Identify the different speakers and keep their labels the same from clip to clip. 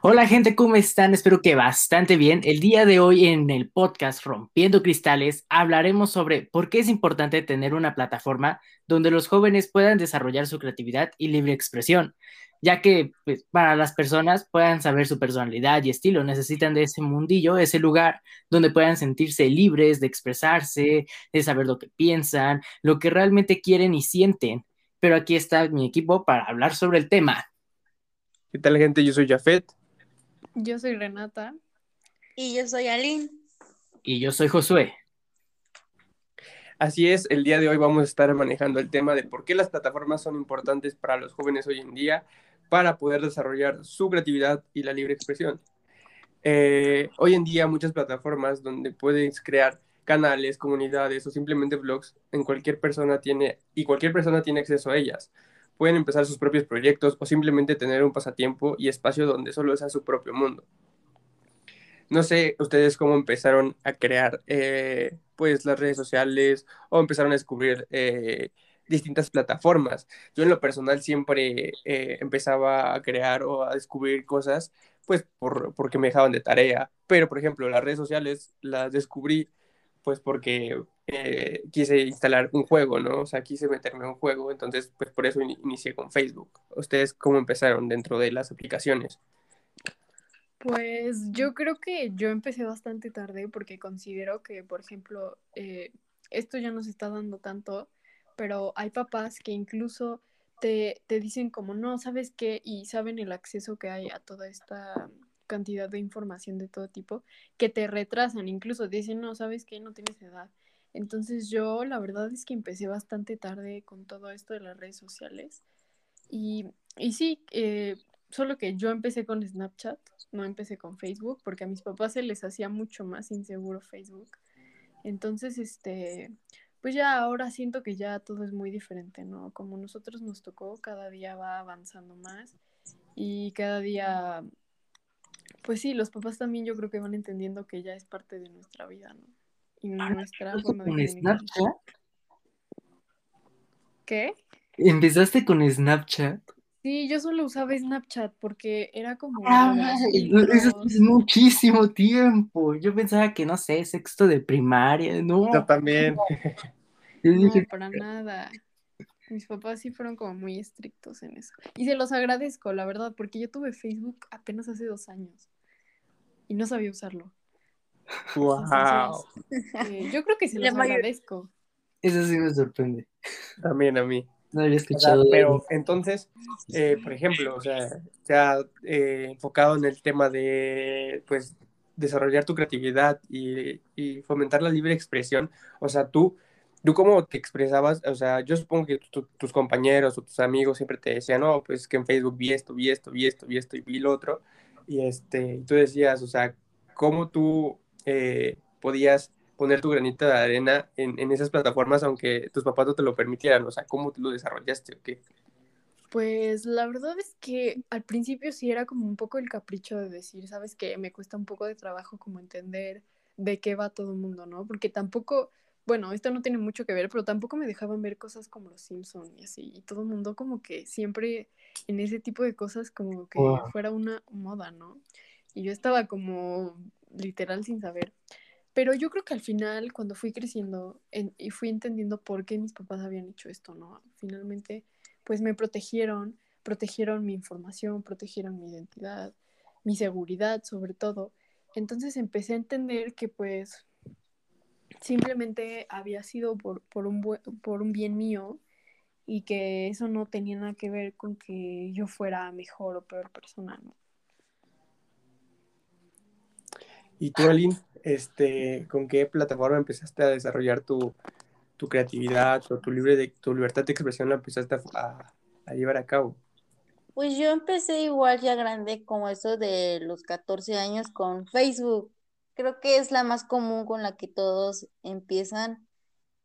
Speaker 1: Hola gente, ¿cómo están? Espero que bastante bien. El día de hoy en el podcast Rompiendo Cristales hablaremos sobre por qué es importante tener una plataforma donde los jóvenes puedan desarrollar su creatividad y libre expresión, ya que pues, para las personas puedan saber su personalidad y estilo, necesitan de ese mundillo, ese lugar donde puedan sentirse libres de expresarse, de saber lo que piensan, lo que realmente quieren y sienten. Pero aquí está mi equipo para hablar sobre el tema.
Speaker 2: ¿Qué tal gente? Yo soy Jafet.
Speaker 3: Yo soy Renata.
Speaker 4: Y yo soy Aline.
Speaker 1: Y yo soy Josué.
Speaker 2: Así es, el día de hoy vamos a estar manejando el tema de por qué las plataformas son importantes para los jóvenes hoy en día para poder desarrollar su creatividad y la libre expresión. Eh, hoy en día muchas plataformas donde puedes crear canales, comunidades o simplemente blogs, en cualquier persona tiene y cualquier persona tiene acceso a ellas pueden empezar sus propios proyectos o simplemente tener un pasatiempo y espacio donde solo sea su propio mundo. No sé ustedes cómo empezaron a crear eh, pues las redes sociales o empezaron a descubrir eh, distintas plataformas. Yo en lo personal siempre eh, empezaba a crear o a descubrir cosas pues por, porque me dejaban de tarea. Pero por ejemplo las redes sociales las descubrí pues porque eh, quise instalar un juego, ¿no? O sea, quise meterme en un juego, entonces pues por eso inicié con Facebook. ¿Ustedes cómo empezaron dentro de las aplicaciones?
Speaker 3: Pues yo creo que yo empecé bastante tarde porque considero que, por ejemplo, eh, esto ya nos está dando tanto, pero hay papás que incluso te, te dicen como, no, ¿sabes qué? Y saben el acceso que hay a toda esta cantidad de información de todo tipo que te retrasan, incluso dicen, no, sabes que no tienes edad. Entonces yo la verdad es que empecé bastante tarde con todo esto de las redes sociales. Y, y sí, eh, solo que yo empecé con Snapchat, no empecé con Facebook, porque a mis papás se les hacía mucho más inseguro Facebook. Entonces, este, pues ya ahora siento que ya todo es muy diferente, ¿no? Como nosotros nos tocó, cada día va avanzando más y cada día pues sí, los papás también yo creo que van entendiendo que ya es parte de nuestra vida, ¿no? Y
Speaker 1: ah,
Speaker 3: nuestra
Speaker 1: forma de con Snapchat?
Speaker 3: ¿Qué?
Speaker 1: ¿Empezaste con Snapchat?
Speaker 3: Sí, yo solo usaba Snapchat porque era como...
Speaker 1: Ah, eso es muchísimo tiempo. Yo pensaba que, no sé, sexto de primaria, ¿no?
Speaker 2: Yo también.
Speaker 3: No, para nada. Mis papás sí fueron como muy estrictos en eso. Y se los agradezco, la verdad, porque yo tuve Facebook apenas hace dos años y no sabía usarlo.
Speaker 2: ¡Wow!
Speaker 3: Eh, yo creo que se los agradezco.
Speaker 1: Eso sí me sorprende.
Speaker 2: También a mí.
Speaker 1: No había escuchado.
Speaker 2: pero entonces, eh, por ejemplo, o sea, se ha eh, enfocado en el tema de, pues, desarrollar tu creatividad y, y fomentar la libre expresión. O sea, tú ¿Tú cómo te expresabas? O sea, yo supongo que tus compañeros o tus amigos siempre te decían, no, pues que en Facebook vi esto, vi esto, vi esto, vi esto y vi lo otro. Y, este, tú decías, o sea, ¿cómo tú eh, podías poner tu granito de arena en, en, esas plataformas aunque tus papás no te lo permitieran? O sea, ¿cómo lo desarrollaste o qué?
Speaker 3: Pues la verdad es que al principio sí era como un poco el capricho de decir, sabes que me cuesta un poco de trabajo como entender de qué va todo el mundo, ¿no? Porque tampoco bueno, esto no tiene mucho que ver, pero tampoco me dejaban ver cosas como los Simpsons y así. Y todo el mundo como que siempre en ese tipo de cosas como que fuera una moda, ¿no? Y yo estaba como literal sin saber. Pero yo creo que al final, cuando fui creciendo y fui entendiendo por qué mis papás habían hecho esto, ¿no? Finalmente, pues me protegieron, protegieron mi información, protegieron mi identidad, mi seguridad sobre todo. Entonces empecé a entender que pues simplemente había sido por, por, un, por un bien mío y que eso no tenía nada que ver con que yo fuera mejor o peor persona, ¿no?
Speaker 2: ¿Y tú, Aline, este, con qué plataforma empezaste a desarrollar tu, tu creatividad o tu, libre de, tu libertad de expresión la empezaste a, a, llevar a cabo?
Speaker 4: Pues yo empecé igual ya grande, como eso de los 14 años, con Facebook creo que es la más común con la que todos empiezan,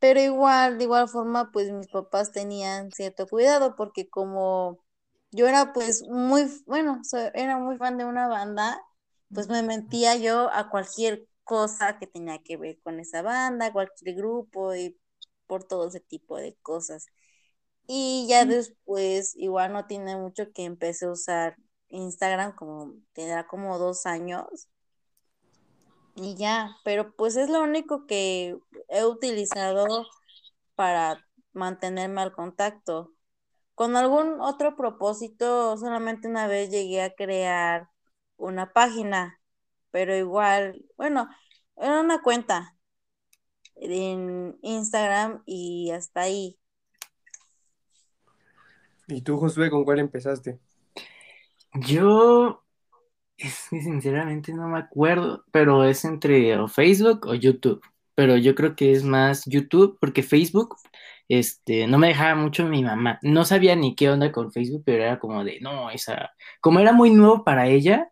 Speaker 4: pero igual, de igual forma, pues mis papás tenían cierto cuidado porque como yo era pues muy, bueno, era muy fan de una banda, pues me mentía yo a cualquier cosa que tenía que ver con esa banda, cualquier grupo y por todo ese tipo de cosas. Y ya después, igual no tiene mucho que empecé a usar Instagram como tendrá como dos años y ya, pero pues es lo único que he utilizado para mantenerme al contacto. Con algún otro propósito, solamente una vez llegué a crear una página, pero igual, bueno, era una cuenta en Instagram y hasta ahí.
Speaker 2: ¿Y tú, Josué, con cuál empezaste?
Speaker 1: Yo, es que sinceramente no me acuerdo, pero es entre o Facebook o YouTube. Pero yo creo que es más YouTube, porque Facebook, este, no me dejaba mucho mi mamá. No sabía ni qué onda con Facebook, pero era como de, no, esa, como era muy nuevo para ella,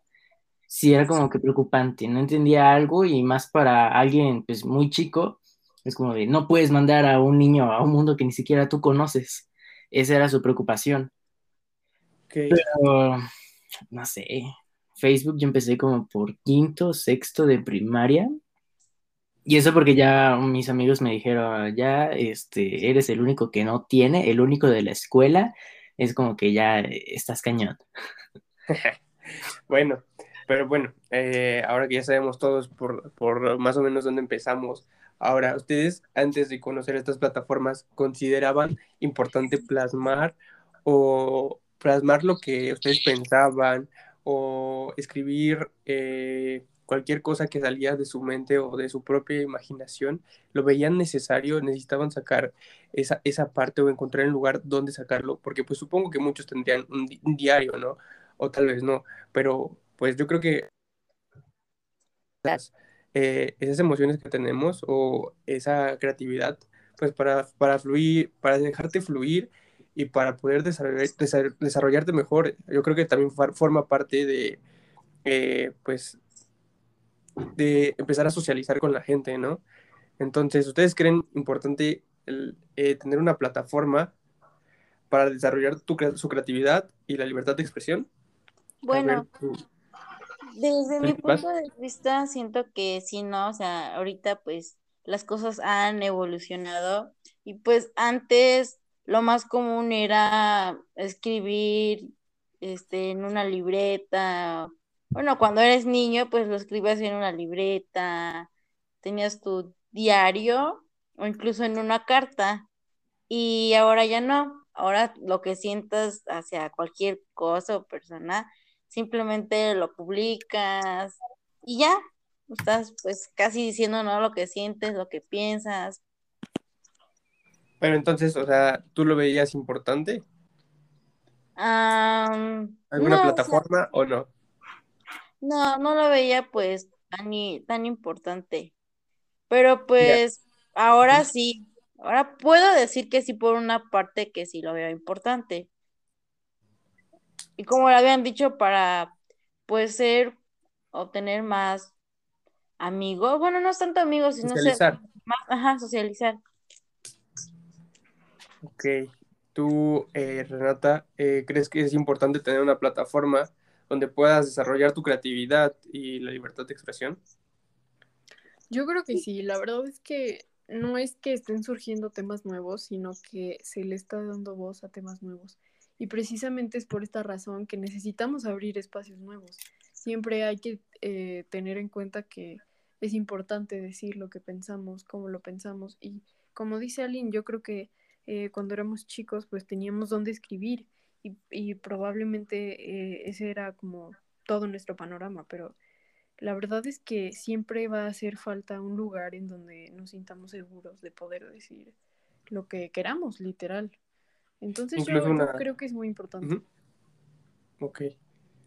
Speaker 1: sí era como que preocupante. No entendía algo y más para alguien, pues, muy chico, es como de, no puedes mandar a un niño a un mundo que ni siquiera tú conoces. Esa era su preocupación. Pero, no sé, Facebook yo empecé como por quinto, sexto de primaria. Y eso porque ya mis amigos me dijeron, ya, este, eres el único que no tiene, el único de la escuela. Es como que ya estás cañón.
Speaker 2: Bueno, pero bueno, eh, ahora que ya sabemos todos por, por más o menos dónde empezamos, ahora, ¿ustedes antes de conocer estas plataformas consideraban importante plasmar o plasmar lo que ustedes pensaban o escribir eh, cualquier cosa que salía de su mente o de su propia imaginación? ¿Lo veían necesario? ¿Necesitaban sacar esa, esa parte o encontrar un lugar donde sacarlo? Porque pues supongo que muchos tendrían un, di- un diario, ¿no? O tal vez no, pero pues yo creo que eh, esas emociones que tenemos o esa creatividad, pues para, para fluir, para dejarte fluir y para poder desarrollar, desa- desarrollarte mejor, yo creo que también forma parte de, eh, pues, de empezar a socializar con la gente, ¿no? Entonces, ¿ustedes creen importante el, eh, tener una plataforma para desarrollar tu, su creatividad y la libertad de expresión? Ver,
Speaker 4: Bueno, desde mi punto de vista, siento que sí, ¿no? O sea, ahorita pues las cosas han evolucionado y pues antes lo más común era escribir este en una libreta. Bueno, cuando eres niño, pues lo escribías en una libreta, tenías tu diario o incluso en una carta. Y ahora ya no. Ahora lo que sientas hacia cualquier cosa o persona, simplemente lo publicas y ya. Estás pues casi diciendo no lo que sientes, lo que piensas.
Speaker 2: Pero entonces, o sea, ¿tú lo veías importante? ¿Alguna
Speaker 4: no, o sea,
Speaker 2: plataforma o no?
Speaker 4: no, no lo veía pues tan, tan importante. Pero pues ahora sí, ahora puedo decir que sí por una parte que sí lo veo importante. Y como lo habían dicho, para pues ser, obtener más amigos, bueno, no es tanto amigos, sino ser
Speaker 2: Socializar.
Speaker 4: más, ajá, socializar.
Speaker 2: Ok. Tú, eh, Renata, eh, ¿crees que es importante tener una plataforma donde puedas desarrollar tu creatividad y la libertad de expresión?
Speaker 3: Yo creo que sí, la verdad es que no es que estén surgiendo temas nuevos, sino que se le está dando voz a temas nuevos. Y precisamente es por esta razón que necesitamos abrir espacios nuevos. Siempre hay que eh, tener en cuenta que es importante decir lo que pensamos, cómo lo pensamos. Y como dice Aline, yo creo que eh, cuando éramos chicos, pues teníamos dónde escribir y, y probablemente eh, ese era como todo nuestro panorama, pero la verdad es que siempre va a hacer falta un lugar en donde nos sintamos seguros de poder decir lo que queramos, literal. Entonces yo,
Speaker 2: Incluso
Speaker 3: yo
Speaker 2: una...
Speaker 3: creo que es muy importante.
Speaker 2: Ujú. Ok.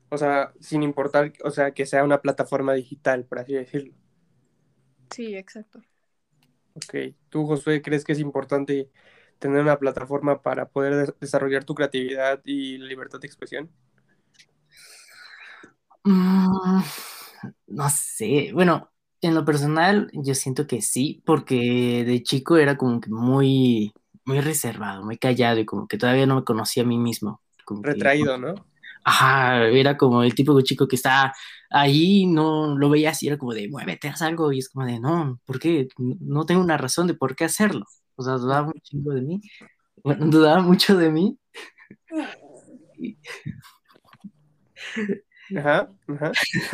Speaker 2: O sea, sin importar, o sea, que sea una plataforma digital, por así decirlo.
Speaker 3: Sí, exacto.
Speaker 2: Ok. ¿Tú, Josué, crees que es importante tener una plataforma para poder des- desarrollar tu creatividad y la libertad de expresión?
Speaker 1: Mm, no sé, bueno, en lo personal yo siento que sí, porque de chico era como que muy, muy reservado, muy callado y como que todavía no me conocía a mí mismo. Como que,
Speaker 2: Retraído, ¿no?
Speaker 1: ajá, era como el tipo de chico que está ahí, no lo veía así, era como de muévete, haz algo, y es como de no, ¿por qué? No tengo una razón de por qué hacerlo. O sea, dudaba un chingo de mí, bueno, dudaba mucho de mí. Y-
Speaker 2: Ajá, ajá.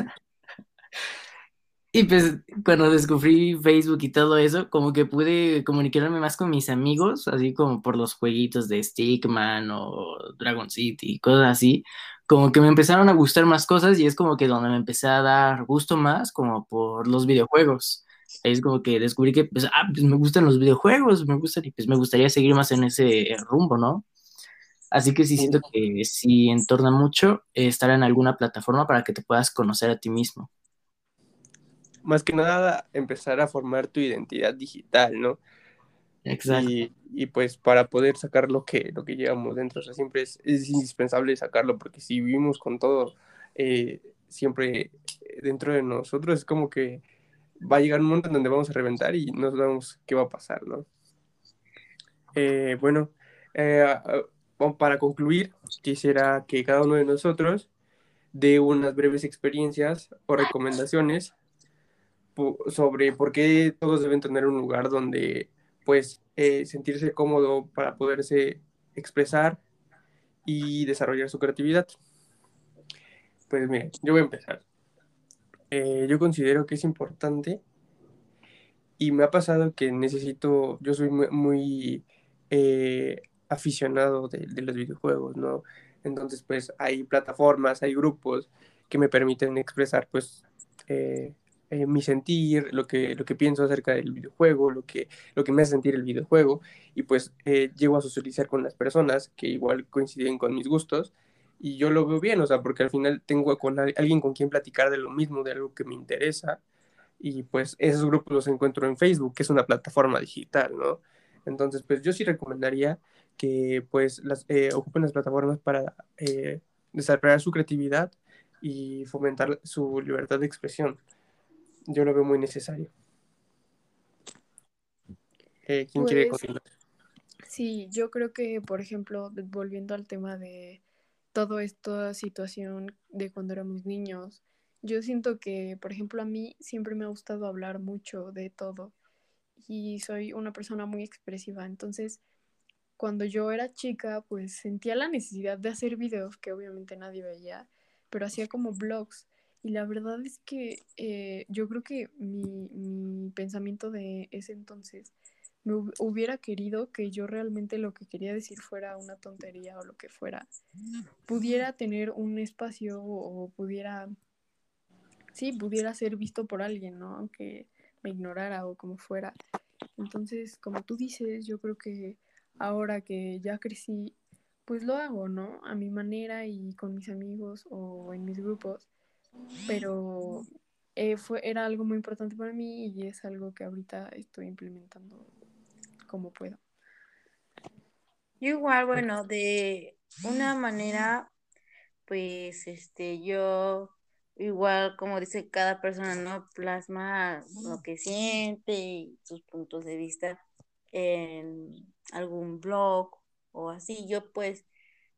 Speaker 1: Y pues cuando descubrí Facebook y todo eso, como que pude comunicarme más con mis amigos, así como por los jueguitos de Stickman o Dragon City, cosas así, como que me empezaron a gustar más cosas y es como que donde me empecé a dar gusto más, como por los videojuegos. Es como que descubrí que, pues, ah, pues me gustan los videojuegos, me gustan y pues me gustaría seguir más en ese rumbo, ¿no? Así que sí siento que sí entorna mucho estar en alguna plataforma para que te puedas conocer a ti mismo
Speaker 2: más que nada empezar a formar tu identidad digital, ¿no?
Speaker 1: Exacto.
Speaker 2: Y, pues para poder sacar lo que, lo que llevamos dentro, o sea, siempre es, indispensable sacarlo, porque si vivimos con todo eh, siempre dentro de nosotros, es como que va a llegar un momento en donde vamos a reventar y no sabemos qué va a pasar, ¿no? Eh, bueno, eh, para concluir, quisiera que cada uno de nosotros dé unas breves experiencias o recomendaciones sobre por qué todos deben tener un lugar donde pues eh, sentirse cómodo para poderse expresar y desarrollar su creatividad. Pues mire, yo voy a empezar. Eh, yo considero que es importante y me ha pasado que necesito, yo soy muy, eh, aficionado de, los videojuegos, ¿no? Entonces pues hay plataformas, hay grupos que me permiten expresar pues eh, mi sentir, lo que, lo que pienso acerca del videojuego, lo que, lo que me hace sentir el videojuego, y pues eh, llego a socializar con las personas que igual coinciden con mis gustos, y yo lo veo bien, o sea, porque al final tengo con alguien con quien platicar de lo mismo, de algo que me interesa, y pues esos grupos los encuentro en Facebook, que es una plataforma digital, ¿no? Entonces, pues yo sí recomendaría que pues las, eh, ocupen las plataformas para desarrollar su creatividad y fomentar su libertad de expresión yo lo veo muy necesario. Eh, ¿Quién quiere
Speaker 3: pues, continuar? Sí, yo creo que, por ejemplo, volviendo al tema de toda esta situación de cuando éramos niños, yo siento que, por ejemplo, a mí siempre me ha gustado hablar mucho de todo y soy una persona muy expresiva. Entonces, cuando yo era chica, pues sentía la necesidad de hacer videos que obviamente nadie veía, pero hacía como blogs. Y la verdad es que eh, yo creo que mi, pensamiento de ese entonces me hubiera querido que yo realmente lo que quería decir fuera una tontería o lo que fuera, pudiera tener un espacio o pudiera, sí, pudiera ser visto por alguien, ¿no? Aunque me ignorara o como fuera. Entonces, como tú dices, yo creo que ahora que ya crecí, pues lo hago, ¿no? A mi manera y con mis amigos o en mis grupos pero eh, fue, era algo muy importante para mí y es algo que ahorita estoy implementando como puedo.
Speaker 4: igual, bueno, de una manera, pues, este, yo igual, como dice cada persona, ¿no? Plasma lo que siente y sus puntos de vista en algún blog o así. Yo, pues,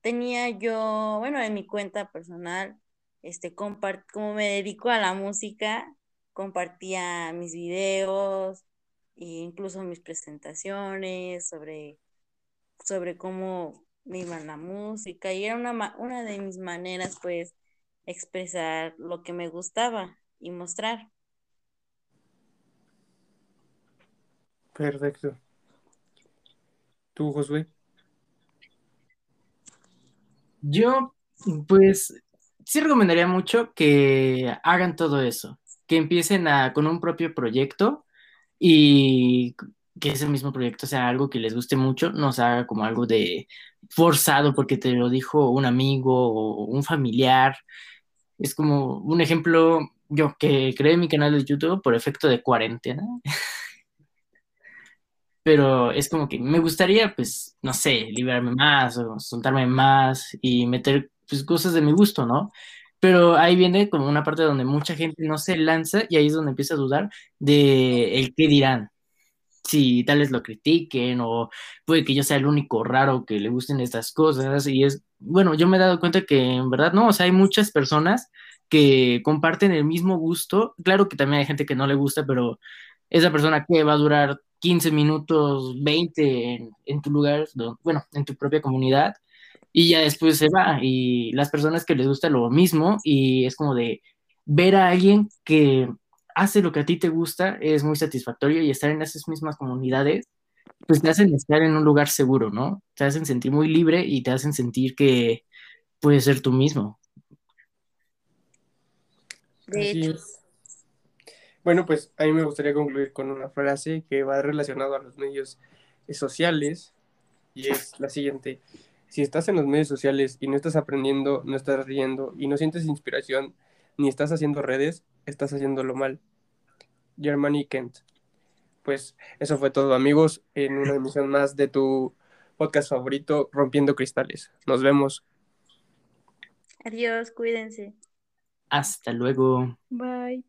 Speaker 4: tenía yo, bueno, en mi cuenta personal, este, como me dedico a la música, compartía mis videos, e incluso mis presentaciones sobre, sobre cómo me iba la música y era una, una de mis maneras pues expresar lo que me gustaba y mostrar.
Speaker 2: Perfecto. ¿Tú, Josué?
Speaker 1: Yo, pues, sí recomendaría mucho que hagan todo eso, que empiecen a, con un propio proyecto y que ese mismo proyecto sea algo que les guste mucho, no se haga como algo de forzado porque te lo dijo un amigo o un familiar. Es como un ejemplo, yo que creé mi canal de YouTube por efecto de cuarentena. Pero es como que me gustaría, pues, no sé, liberarme más o soltarme más y meter pues, cosas de mi gusto, ¿no? Pero ahí viene como una parte donde mucha gente no se lanza y ahí es donde empieza a dudar de el qué dirán. Si tal vez lo critiquen o puede que yo sea el único raro que le gusten estas cosas y es, bueno, yo me he dado cuenta que en verdad no, o sea, hay muchas personas que comparten el mismo gusto. Claro que también hay gente que no le gusta, pero esa persona que va a durar 15 minutos, 20 en, en tu lugar, bueno, en tu propia comunidad, y ya después se va. Y las personas que les gusta lo mismo y es como de ver a alguien que hace lo que a ti te gusta es muy satisfactorio y estar en esas mismas comunidades pues te hacen estar en un lugar seguro, ¿no? Te hacen sentir muy libre y te hacen sentir que puedes ser tú mismo.
Speaker 4: De hecho.
Speaker 2: Bueno, pues a mí me gustaría concluir con una frase que va relacionada a los medios sociales y es la siguiente. Si estás en los medios sociales y no estás aprendiendo, no estás riendo y no sientes inspiración, ni estás haciendo redes, estás haciéndolo mal. Germany Kent. Pues eso fue todo, amigos, en una emisión más de tu podcast favorito, Rompiendo Cristales. Nos vemos.
Speaker 4: adiós, cuídense.
Speaker 1: Hasta luego.
Speaker 3: Bye.